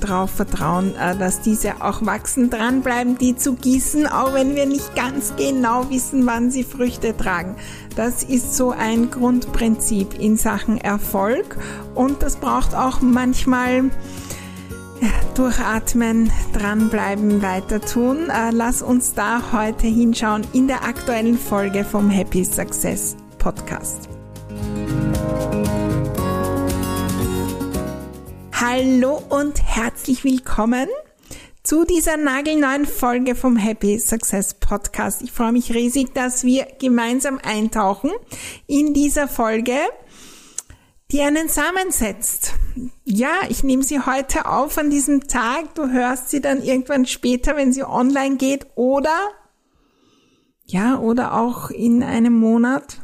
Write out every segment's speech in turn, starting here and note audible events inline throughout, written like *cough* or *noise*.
darauf vertrauen, äh, dass diese auch wachsen, dranbleiben, die zu gießen, auch wenn wir nicht ganz genau wissen, wann sie Früchte tragen. Das ist so ein Grundprinzip in Sachen Erfolg und das braucht auch manchmal durchatmen, dranbleiben, weiter tun. Äh, lass uns da heute hinschauen in der aktuellen Folge vom Happy Success Podcast. Hallo und herzlich willkommen zu dieser nagelneuen Folge vom Happy Success Podcast. Ich freue mich riesig, dass wir gemeinsam eintauchen in dieser Folge, die einen Samen setzt. Ja, ich nehme sie heute auf an diesem Tag. Du hörst sie dann irgendwann später, wenn sie online geht oder ja, oder auch in einem Monat.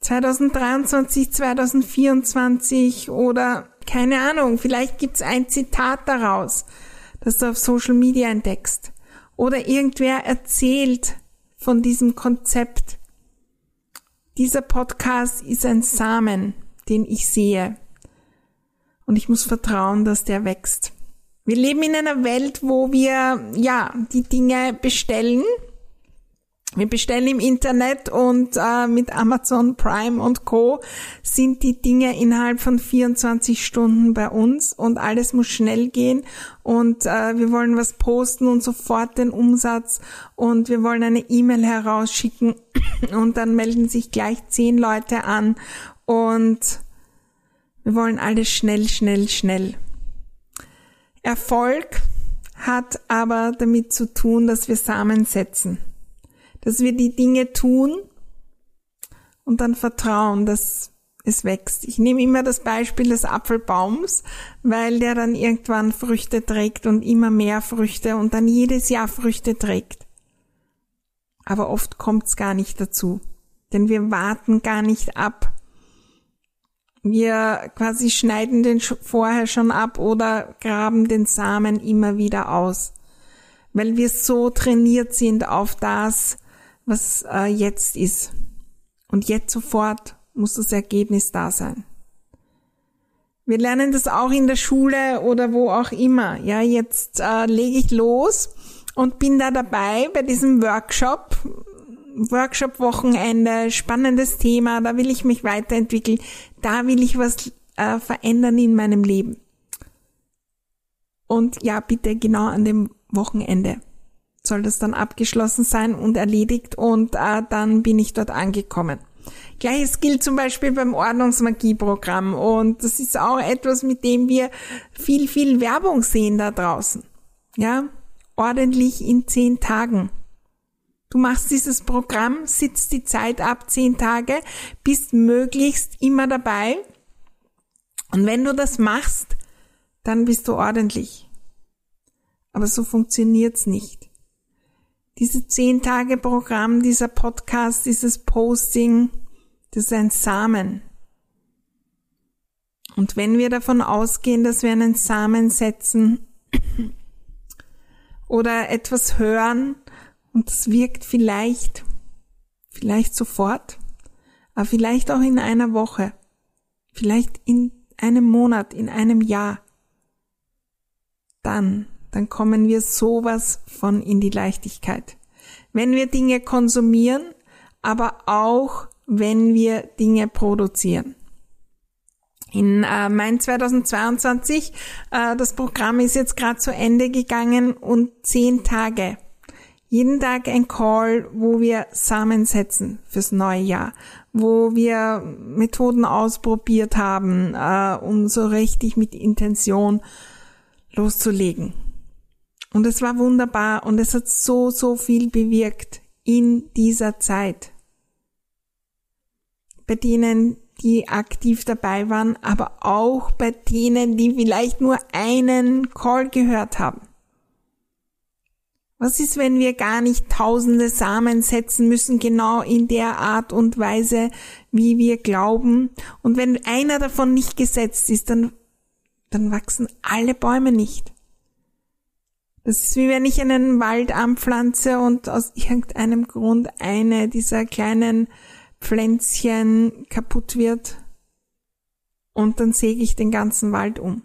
2023, 2024 oder keine Ahnung, vielleicht gibt's ein Zitat daraus, das du auf Social Media entdeckst. Oder irgendwer erzählt von diesem Konzept. Dieser Podcast ist ein Samen, den ich sehe. Und ich muss vertrauen, dass der wächst. Wir leben in einer Welt, wo wir, ja, die Dinge bestellen, wir bestellen im Internet und äh, mit Amazon Prime und Co. sind die Dinge innerhalb von 24 Stunden bei uns und alles muss schnell gehen. Und äh, wir wollen was posten und sofort den Umsatz und wir wollen eine E-Mail herausschicken *clears throat* und dann melden sich gleich zehn Leute an und wir wollen alles schnell, schnell, schnell. Erfolg hat aber damit zu tun, dass wir Samen setzen dass wir die Dinge tun und dann vertrauen, dass es wächst. Ich nehme immer das Beispiel des Apfelbaums, weil der dann irgendwann Früchte trägt und immer mehr Früchte und dann jedes Jahr Früchte trägt. Aber oft kommt es gar nicht dazu, denn wir warten gar nicht ab. Wir quasi schneiden den vorher schon ab oder graben den Samen immer wieder aus, weil wir so trainiert sind auf das, was äh, jetzt ist. Und jetzt sofort muss das Ergebnis da sein. Wir lernen das auch in der Schule oder wo auch immer. Ja, jetzt äh, lege ich los und bin da dabei bei diesem Workshop. Workshop-Wochenende, spannendes Thema, da will ich mich weiterentwickeln, da will ich was äh, verändern in meinem Leben. Und ja, bitte genau an dem Wochenende soll das dann abgeschlossen sein und erledigt und äh, dann bin ich dort angekommen. Gleiches gilt zum Beispiel beim Ordnungsmagieprogramm und das ist auch etwas, mit dem wir viel, viel Werbung sehen da draußen. Ja, ordentlich in zehn Tagen. Du machst dieses Programm, sitzt die Zeit ab, zehn Tage, bist möglichst immer dabei. Und wenn du das machst, dann bist du ordentlich. Aber so funktioniert's nicht. Diese zehn Tage Programm, dieser Podcast, dieses Posting, das ist ein Samen. Und wenn wir davon ausgehen, dass wir einen Samen setzen *coughs* oder etwas hören und das wirkt vielleicht, vielleicht sofort, aber vielleicht auch in einer Woche, vielleicht in einem Monat, in einem Jahr, dann dann kommen wir sowas von in die Leichtigkeit. Wenn wir Dinge konsumieren, aber auch wenn wir Dinge produzieren. In äh, Mai 2022, äh, das Programm ist jetzt gerade zu Ende gegangen und zehn Tage. jeden Tag ein Call, wo wir Samen setzen fürs neue Jahr, wo wir Methoden ausprobiert haben, äh, um so richtig mit Intention loszulegen. Und es war wunderbar und es hat so, so viel bewirkt in dieser Zeit. Bei denen, die aktiv dabei waren, aber auch bei denen, die vielleicht nur einen Call gehört haben. Was ist, wenn wir gar nicht tausende Samen setzen müssen, genau in der Art und Weise, wie wir glauben? Und wenn einer davon nicht gesetzt ist, dann, dann wachsen alle Bäume nicht. Das ist wie wenn ich einen Wald anpflanze und aus irgendeinem Grund eine dieser kleinen Pflänzchen kaputt wird und dann säge ich den ganzen Wald um.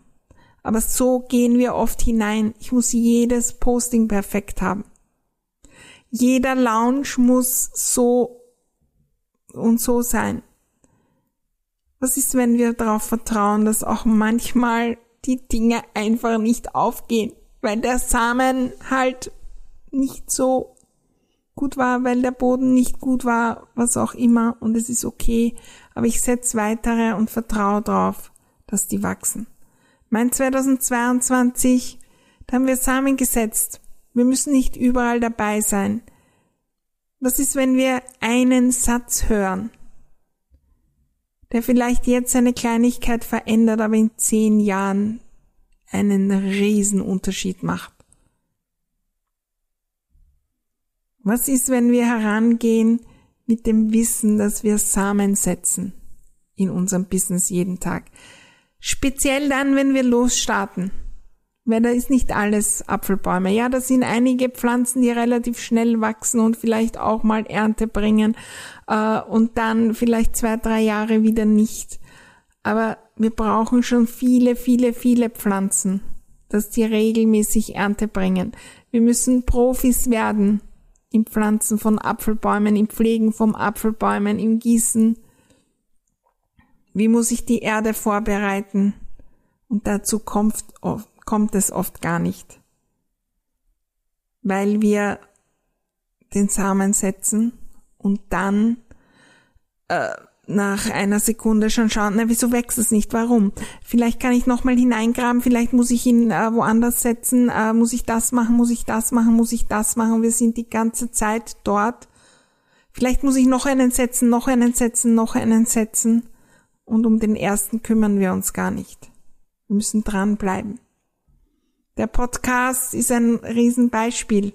Aber so gehen wir oft hinein. Ich muss jedes Posting perfekt haben. Jeder Lounge muss so und so sein. Was ist, wenn wir darauf vertrauen, dass auch manchmal die Dinge einfach nicht aufgehen, weil der Samen halt nicht so gut war, weil der Boden nicht gut war, was auch immer, und es ist okay, aber ich setze weitere und vertraue darauf, dass die wachsen. Mein 2022, da haben wir Samen gesetzt. Wir müssen nicht überall dabei sein. Was ist, wenn wir einen Satz hören, der vielleicht jetzt eine Kleinigkeit verändert, aber in zehn Jahren einen Riesenunterschied macht? Was ist, wenn wir herangehen mit dem Wissen, dass wir Samen setzen in unserem Business jeden Tag? Speziell dann, wenn wir losstarten. Weil da ist nicht alles Apfelbäume. Ja, da sind einige Pflanzen, die relativ schnell wachsen und vielleicht auch mal Ernte bringen äh, und dann vielleicht zwei, drei Jahre wieder nicht. Aber wir brauchen schon viele, viele, viele Pflanzen, dass die regelmäßig Ernte bringen. Wir müssen Profis werden im Pflanzen von Apfelbäumen, im Pflegen von Apfelbäumen, im Gießen wie muss ich die Erde vorbereiten? Und dazu kommt, kommt es oft gar nicht. Weil wir den Samen setzen und dann äh, nach einer Sekunde schon schauen, na, wieso wächst es nicht? Warum? Vielleicht kann ich nochmal hineingraben, vielleicht muss ich ihn äh, woanders setzen, äh, muss ich das machen, muss ich das machen, muss ich das machen. Wir sind die ganze Zeit dort. Vielleicht muss ich noch einen setzen, noch einen setzen, noch einen setzen und um den ersten kümmern wir uns gar nicht. Wir müssen dranbleiben. Der Podcast ist ein Riesenbeispiel.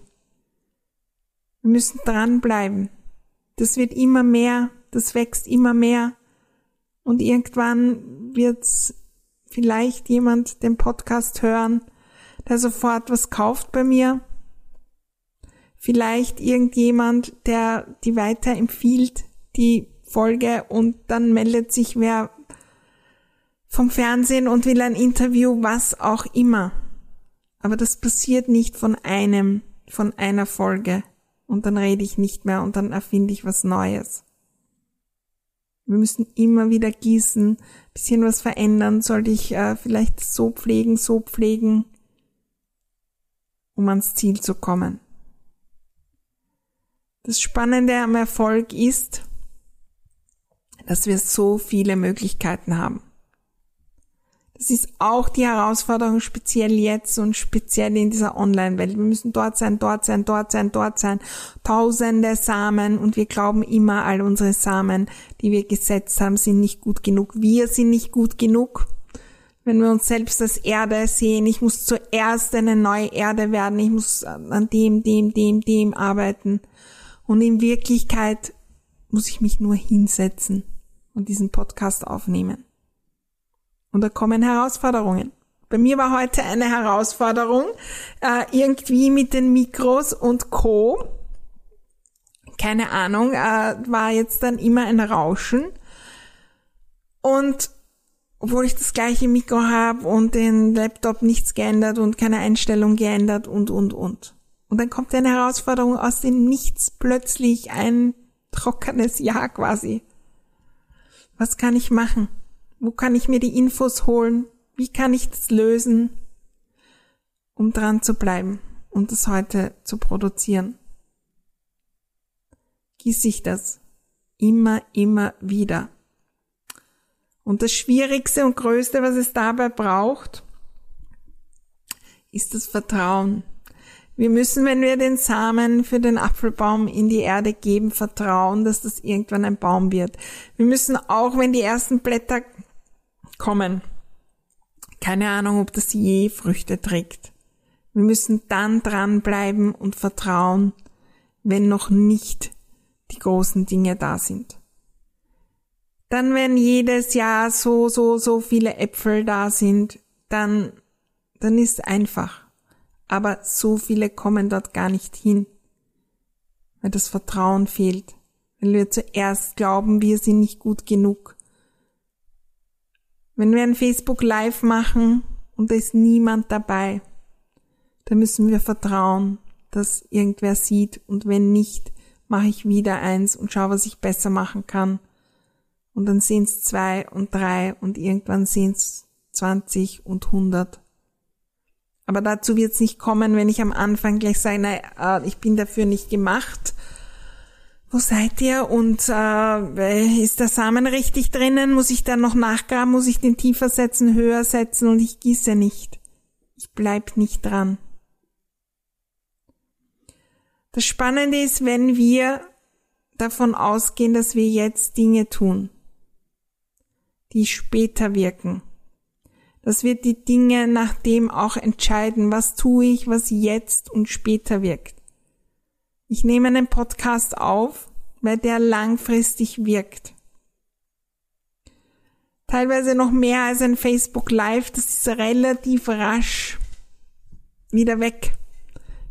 Wir müssen dranbleiben. Das wird immer mehr, das wächst immer mehr. Und irgendwann wird's vielleicht jemand den Podcast hören, der sofort was kauft bei mir. Vielleicht irgendjemand, der die weiterempfiehlt, die Folge und dann meldet sich wer vom Fernsehen und will ein Interview, was auch immer. Aber das passiert nicht von einem, von einer Folge. Und dann rede ich nicht mehr und dann erfinde ich was Neues. Wir müssen immer wieder gießen, bisschen was verändern, sollte ich äh, vielleicht so pflegen, so pflegen, um ans Ziel zu kommen. Das Spannende am Erfolg ist, dass wir so viele Möglichkeiten haben. Das ist auch die Herausforderung speziell jetzt und speziell in dieser Online-Welt. Wir müssen dort sein, dort sein, dort sein, dort sein. Tausende Samen und wir glauben immer, all unsere Samen, die wir gesetzt haben, sind nicht gut genug. Wir sind nicht gut genug. Wenn wir uns selbst als Erde sehen, ich muss zuerst eine neue Erde werden, ich muss an dem, dem, dem, dem arbeiten. Und in Wirklichkeit muss ich mich nur hinsetzen und diesen Podcast aufnehmen. Und da kommen Herausforderungen. Bei mir war heute eine Herausforderung, äh, irgendwie mit den Mikros und Co. Keine Ahnung, äh, war jetzt dann immer ein Rauschen. Und obwohl ich das gleiche Mikro habe und den Laptop nichts geändert und keine Einstellung geändert und, und, und. Und dann kommt eine Herausforderung aus dem Nichts plötzlich ein trockenes Jahr quasi. Was kann ich machen? Wo kann ich mir die Infos holen? Wie kann ich das lösen, um dran zu bleiben und das heute zu produzieren? gieße ich das immer, immer wieder. Und das Schwierigste und Größte, was es dabei braucht, ist das Vertrauen. Wir müssen, wenn wir den Samen für den Apfelbaum in die Erde geben, vertrauen, dass das irgendwann ein Baum wird. Wir müssen auch, wenn die ersten Blätter kommen, keine Ahnung, ob das je Früchte trägt. Wir müssen dann dranbleiben und vertrauen, wenn noch nicht die großen Dinge da sind. Dann, wenn jedes Jahr so, so, so viele Äpfel da sind, dann, dann ist einfach. Aber so viele kommen dort gar nicht hin, weil das Vertrauen fehlt. Weil wir zuerst glauben, wir sind nicht gut genug. Wenn wir ein Facebook Live machen und da ist niemand dabei, dann müssen wir vertrauen, dass irgendwer sieht und wenn nicht, mache ich wieder eins und schaue, was ich besser machen kann. Und dann sehen es zwei und drei und irgendwann sehen es zwanzig und hundert. Aber dazu wird es nicht kommen, wenn ich am Anfang gleich sage, nein, äh, ich bin dafür nicht gemacht. Wo seid ihr? Und äh, ist der Samen richtig drinnen? Muss ich dann noch nachgraben? Muss ich den tiefer setzen, höher setzen? Und ich gieße nicht. Ich bleib nicht dran. Das Spannende ist, wenn wir davon ausgehen, dass wir jetzt Dinge tun, die später wirken. Dass wir die Dinge nach dem auch entscheiden, was tue ich, was jetzt und später wirkt. Ich nehme einen Podcast auf, weil der langfristig wirkt. Teilweise noch mehr als ein Facebook Live, das ist relativ rasch wieder weg.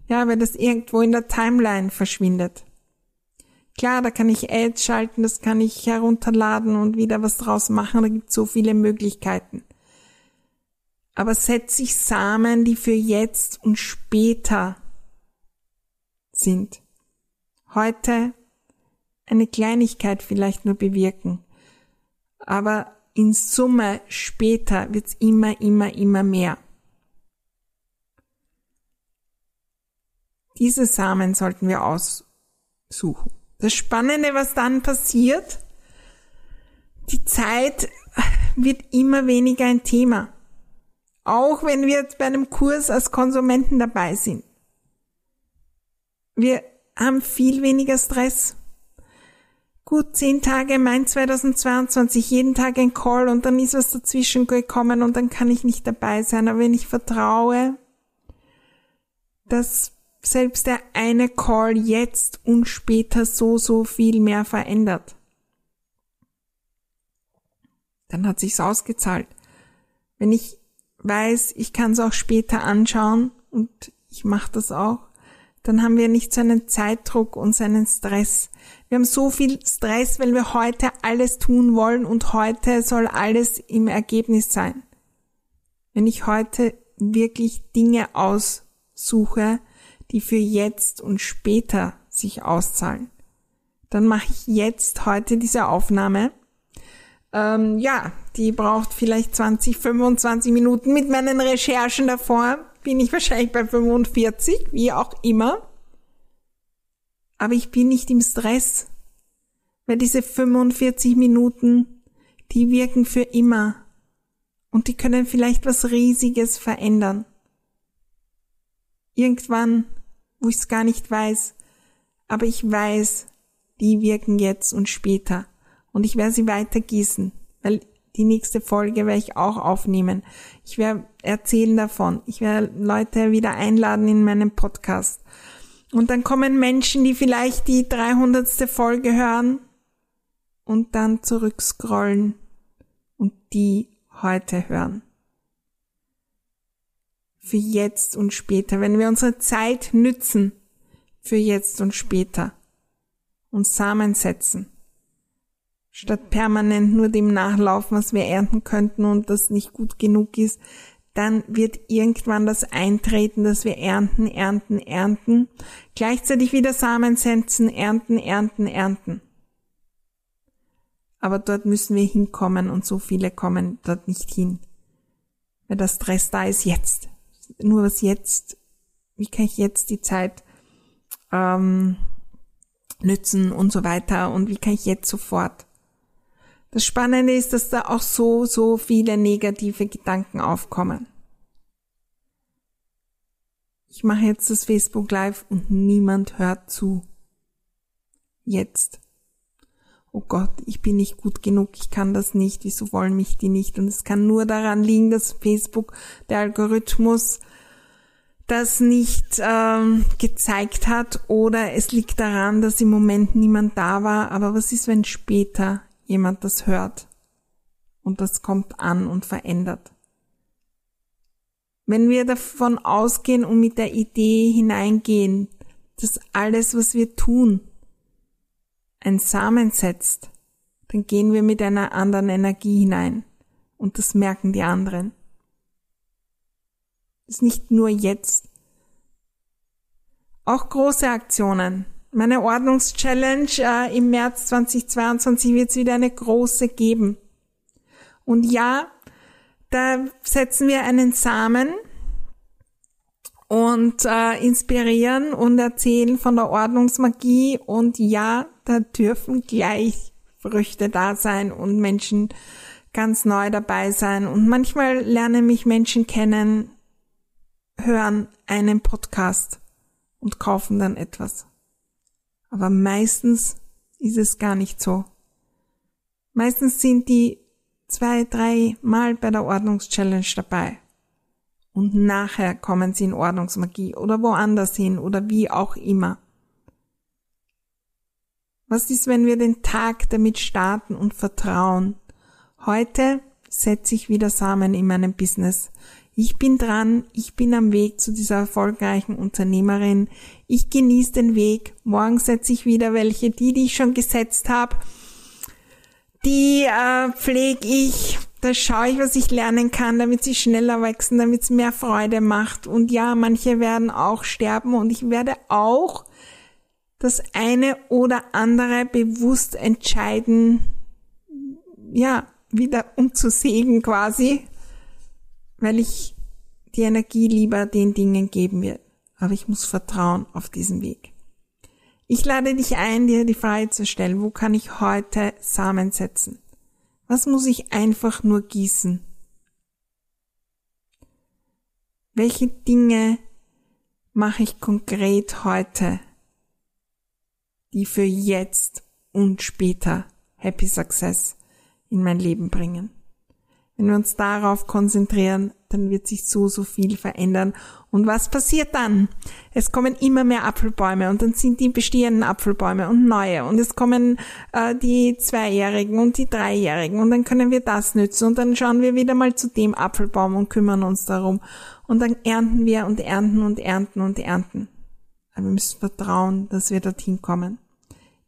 Ja, weil das irgendwo in der Timeline verschwindet. Klar, da kann ich Ads schalten, das kann ich herunterladen und wieder was draus machen, da gibt es so viele Möglichkeiten. Aber setze ich Samen, die für jetzt und später sind. Heute eine Kleinigkeit vielleicht nur bewirken. Aber in Summe später wird's immer, immer, immer mehr. Diese Samen sollten wir aussuchen. Das Spannende, was dann passiert, die Zeit wird immer weniger ein Thema. Auch wenn wir jetzt bei einem Kurs als Konsumenten dabei sind. Wir haben viel weniger Stress. Gut, zehn Tage Mai 2022, jeden Tag ein Call und dann ist was dazwischen gekommen und dann kann ich nicht dabei sein. Aber wenn ich vertraue, dass selbst der eine Call jetzt und später so, so viel mehr verändert. Dann hat sich's ausgezahlt. Wenn ich weiß, ich kann es auch später anschauen und ich mache das auch, dann haben wir nicht so einen Zeitdruck und so einen Stress. Wir haben so viel Stress, weil wir heute alles tun wollen und heute soll alles im Ergebnis sein. Wenn ich heute wirklich Dinge aussuche, die für jetzt und später sich auszahlen. Dann mache ich jetzt heute diese Aufnahme. Ähm, ja, die braucht vielleicht 20, 25 Minuten. Mit meinen Recherchen davor bin ich wahrscheinlich bei 45, wie auch immer. Aber ich bin nicht im Stress, weil diese 45 Minuten, die wirken für immer. Und die können vielleicht was Riesiges verändern. Irgendwann wo ich es gar nicht weiß. Aber ich weiß, die wirken jetzt und später. Und ich werde sie weiter gießen, weil die nächste Folge werde ich auch aufnehmen. Ich werde erzählen davon. Ich werde Leute wieder einladen in meinem Podcast. Und dann kommen Menschen, die vielleicht die 300. Folge hören und dann zurückscrollen und die heute hören für jetzt und später, wenn wir unsere Zeit nützen für jetzt und später und Samen setzen, statt permanent nur dem nachlaufen, was wir ernten könnten und das nicht gut genug ist, dann wird irgendwann das eintreten, dass wir ernten, ernten, ernten, gleichzeitig wieder Samen setzen, ernten, ernten, ernten. Aber dort müssen wir hinkommen und so viele kommen dort nicht hin. Weil der Stress da ist jetzt nur was jetzt, wie kann ich jetzt die Zeit ähm, nützen und so weiter und wie kann ich jetzt sofort. Das Spannende ist, dass da auch so, so viele negative Gedanken aufkommen. Ich mache jetzt das Facebook Live und niemand hört zu. Jetzt. Oh Gott, ich bin nicht gut genug, ich kann das nicht, wieso wollen mich die nicht? Und es kann nur daran liegen, dass Facebook, der Algorithmus, das nicht ähm, gezeigt hat oder es liegt daran, dass im Moment niemand da war. Aber was ist, wenn später jemand das hört und das kommt an und verändert? Wenn wir davon ausgehen und mit der Idee hineingehen, dass alles, was wir tun, ein Samen setzt, dann gehen wir mit einer anderen Energie hinein und das merken die anderen. Das ist nicht nur jetzt. Auch große Aktionen. Meine Ordnungschallenge äh, im März 2022 wird es wieder eine große geben. Und ja, da setzen wir einen Samen und äh, inspirieren und erzählen von der Ordnungsmagie. Und ja, da dürfen gleich Früchte da sein und Menschen ganz neu dabei sein. Und manchmal lernen mich Menschen kennen, hören einen Podcast und kaufen dann etwas. Aber meistens ist es gar nicht so. Meistens sind die zwei, drei Mal bei der Ordnungschallenge dabei. Und nachher kommen sie in Ordnungsmagie oder woanders hin oder wie auch immer. Was ist, wenn wir den Tag damit starten und vertrauen? Heute setze ich wieder Samen in meinem Business. Ich bin dran, ich bin am Weg zu dieser erfolgreichen Unternehmerin. Ich genieße den Weg. Morgen setze ich wieder welche, die, die ich schon gesetzt habe. Die äh, pflege ich. Da schaue ich, was ich lernen kann, damit sie schneller wachsen, damit es mehr Freude macht. Und ja, manche werden auch sterben und ich werde auch das eine oder andere bewusst entscheiden, ja, wieder umzusägen quasi weil ich die Energie lieber den Dingen geben will. Aber ich muss vertrauen auf diesen Weg. Ich lade dich ein, dir die Frage zu stellen, wo kann ich heute Samen setzen? Was muss ich einfach nur gießen? Welche Dinge mache ich konkret heute, die für jetzt und später Happy Success in mein Leben bringen? Wenn wir uns darauf konzentrieren, dann wird sich so, so viel verändern. Und was passiert dann? Es kommen immer mehr Apfelbäume und dann sind die bestehenden Apfelbäume und neue und es kommen äh, die Zweijährigen und die Dreijährigen und dann können wir das nützen und dann schauen wir wieder mal zu dem Apfelbaum und kümmern uns darum und dann ernten wir und ernten und ernten und ernten. Aber wir müssen vertrauen, dass wir dorthin kommen.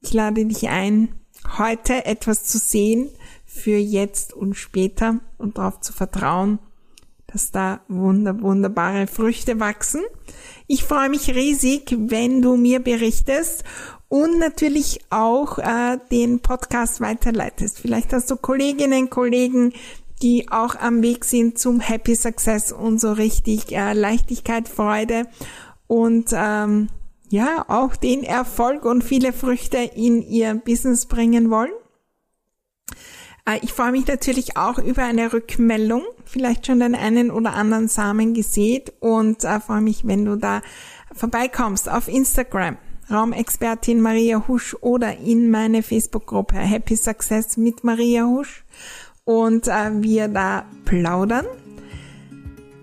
Ich lade dich ein, heute etwas zu sehen, für jetzt und später und darauf zu vertrauen, dass da wunder, wunderbare Früchte wachsen. Ich freue mich riesig, wenn du mir berichtest und natürlich auch äh, den Podcast weiterleitest. Vielleicht hast du Kolleginnen, Kollegen, die auch am Weg sind zum Happy Success und so richtig äh, Leichtigkeit, Freude und ähm, ja auch den Erfolg und viele Früchte in ihr Business bringen wollen. Äh, ich freue mich natürlich auch über eine Rückmeldung, vielleicht schon den einen oder anderen Samen gesät und äh, freue mich, wenn du da vorbeikommst auf Instagram. Raumexpertin Maria Husch oder in meine Facebook-Gruppe Happy Success mit Maria Husch und äh, wir da plaudern.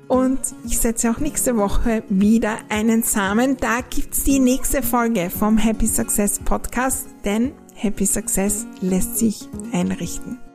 Und ich setze auch nächste Woche wieder einen Samen. Da gibt's die nächste Folge vom Happy Success Podcast, denn Happy Success lässt sich einrichten.